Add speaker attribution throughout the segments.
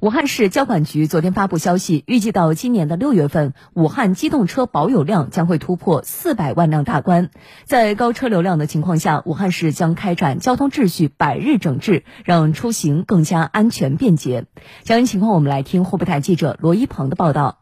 Speaker 1: 武汉市交管局昨天发布消息，预计到今年的六月份，武汉机动车保有量将会突破四百万辆大关。在高车流量的情况下，武汉市将开展交通秩序百日整治，让出行更加安全便捷。详细情况，我们来听湖北台记者罗一鹏的报道。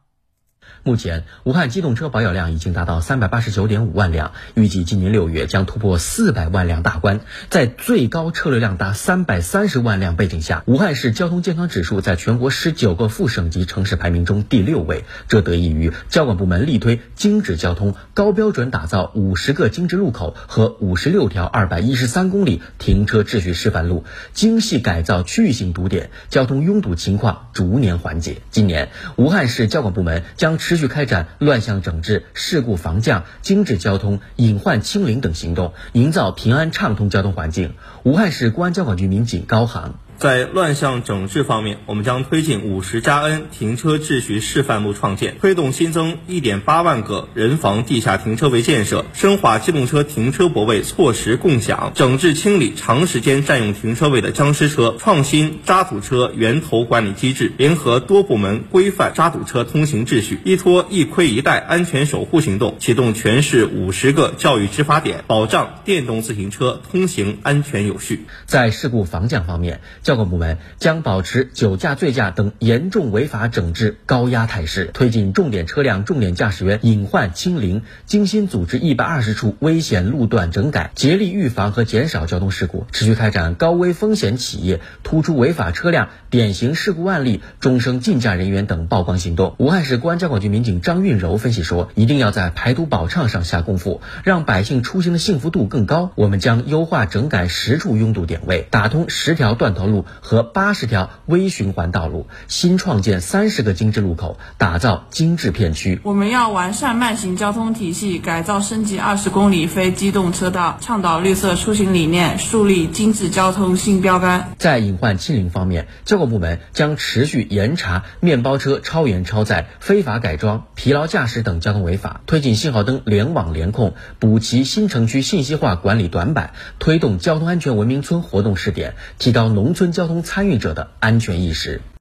Speaker 2: 目前，武汉机动车保有量已经达到三百八十九点五万辆，预计今年六月将突破四百万辆大关。在最高车流量达三百三十万辆背景下，武汉市交通健康指数在全国十九个副省级城市排名中第六位。这得益于交管部门力推精致交通，高标准打造五十个精致路口和五十六条二百一十三公里停车秩序示范路，精细改造区域性堵点，交通拥堵情况逐年缓解。今年，武汉市交管部门将持续开展乱象整治、事故防降、精致交通、隐患清零等行动，营造平安畅通交通环境。武汉市公安交管局民警高航。
Speaker 3: 在乱象整治方面，我们将推进五十加 N 停车秩序示范路创建，推动新增一点八万个人防地下停车位建设，深化机动车停车泊位错时共享，整治清理长时间占用停车位的僵尸车，创新渣土车源头管理机制，联合多部门规范渣土车通行秩序，依托一盔一带安全守护行动，启动全市五十个教育执法点，保障电动自行车通行安全有序。
Speaker 2: 在事故防降方面，交管部门将保持酒驾、醉驾等严重违法整治高压态势，推进重点车辆、重点驾驶员隐患清零，精心组织一百二十处危险路段整改，竭力预防和减少交通事故，持续开展高危风险企业、突出违法车辆、典型事故案例、终生禁驾人员等曝光行动。武汉市公安交管局民警张运柔分析说：“一定要在排毒保畅上下功夫，让百姓出行的幸福度更高。我们将优化整改十处拥堵点位，打通十条断头路路。”和八十条微循环道路，新创建三十个精致路口，打造精致片区。
Speaker 4: 我们要完善慢行交通体系，改造升级二十公里非机动车道，倡导绿色出行理念，树立精致交通新标杆。
Speaker 2: 在隐患清零方面，交管部门将持续严查面包车超员超载、非法改装、疲劳驾驶等交通违法，推进信号灯联网联控，补齐新城区信息化管理短板，推动交通安全文明村活动试点，提高农村交通。参与者的安全意识。